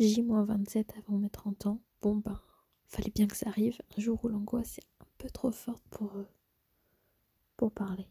J-27 avant mes 30 ans. Bon ben, fallait bien que ça arrive un jour où l'angoisse est un peu trop forte pour, euh, pour parler.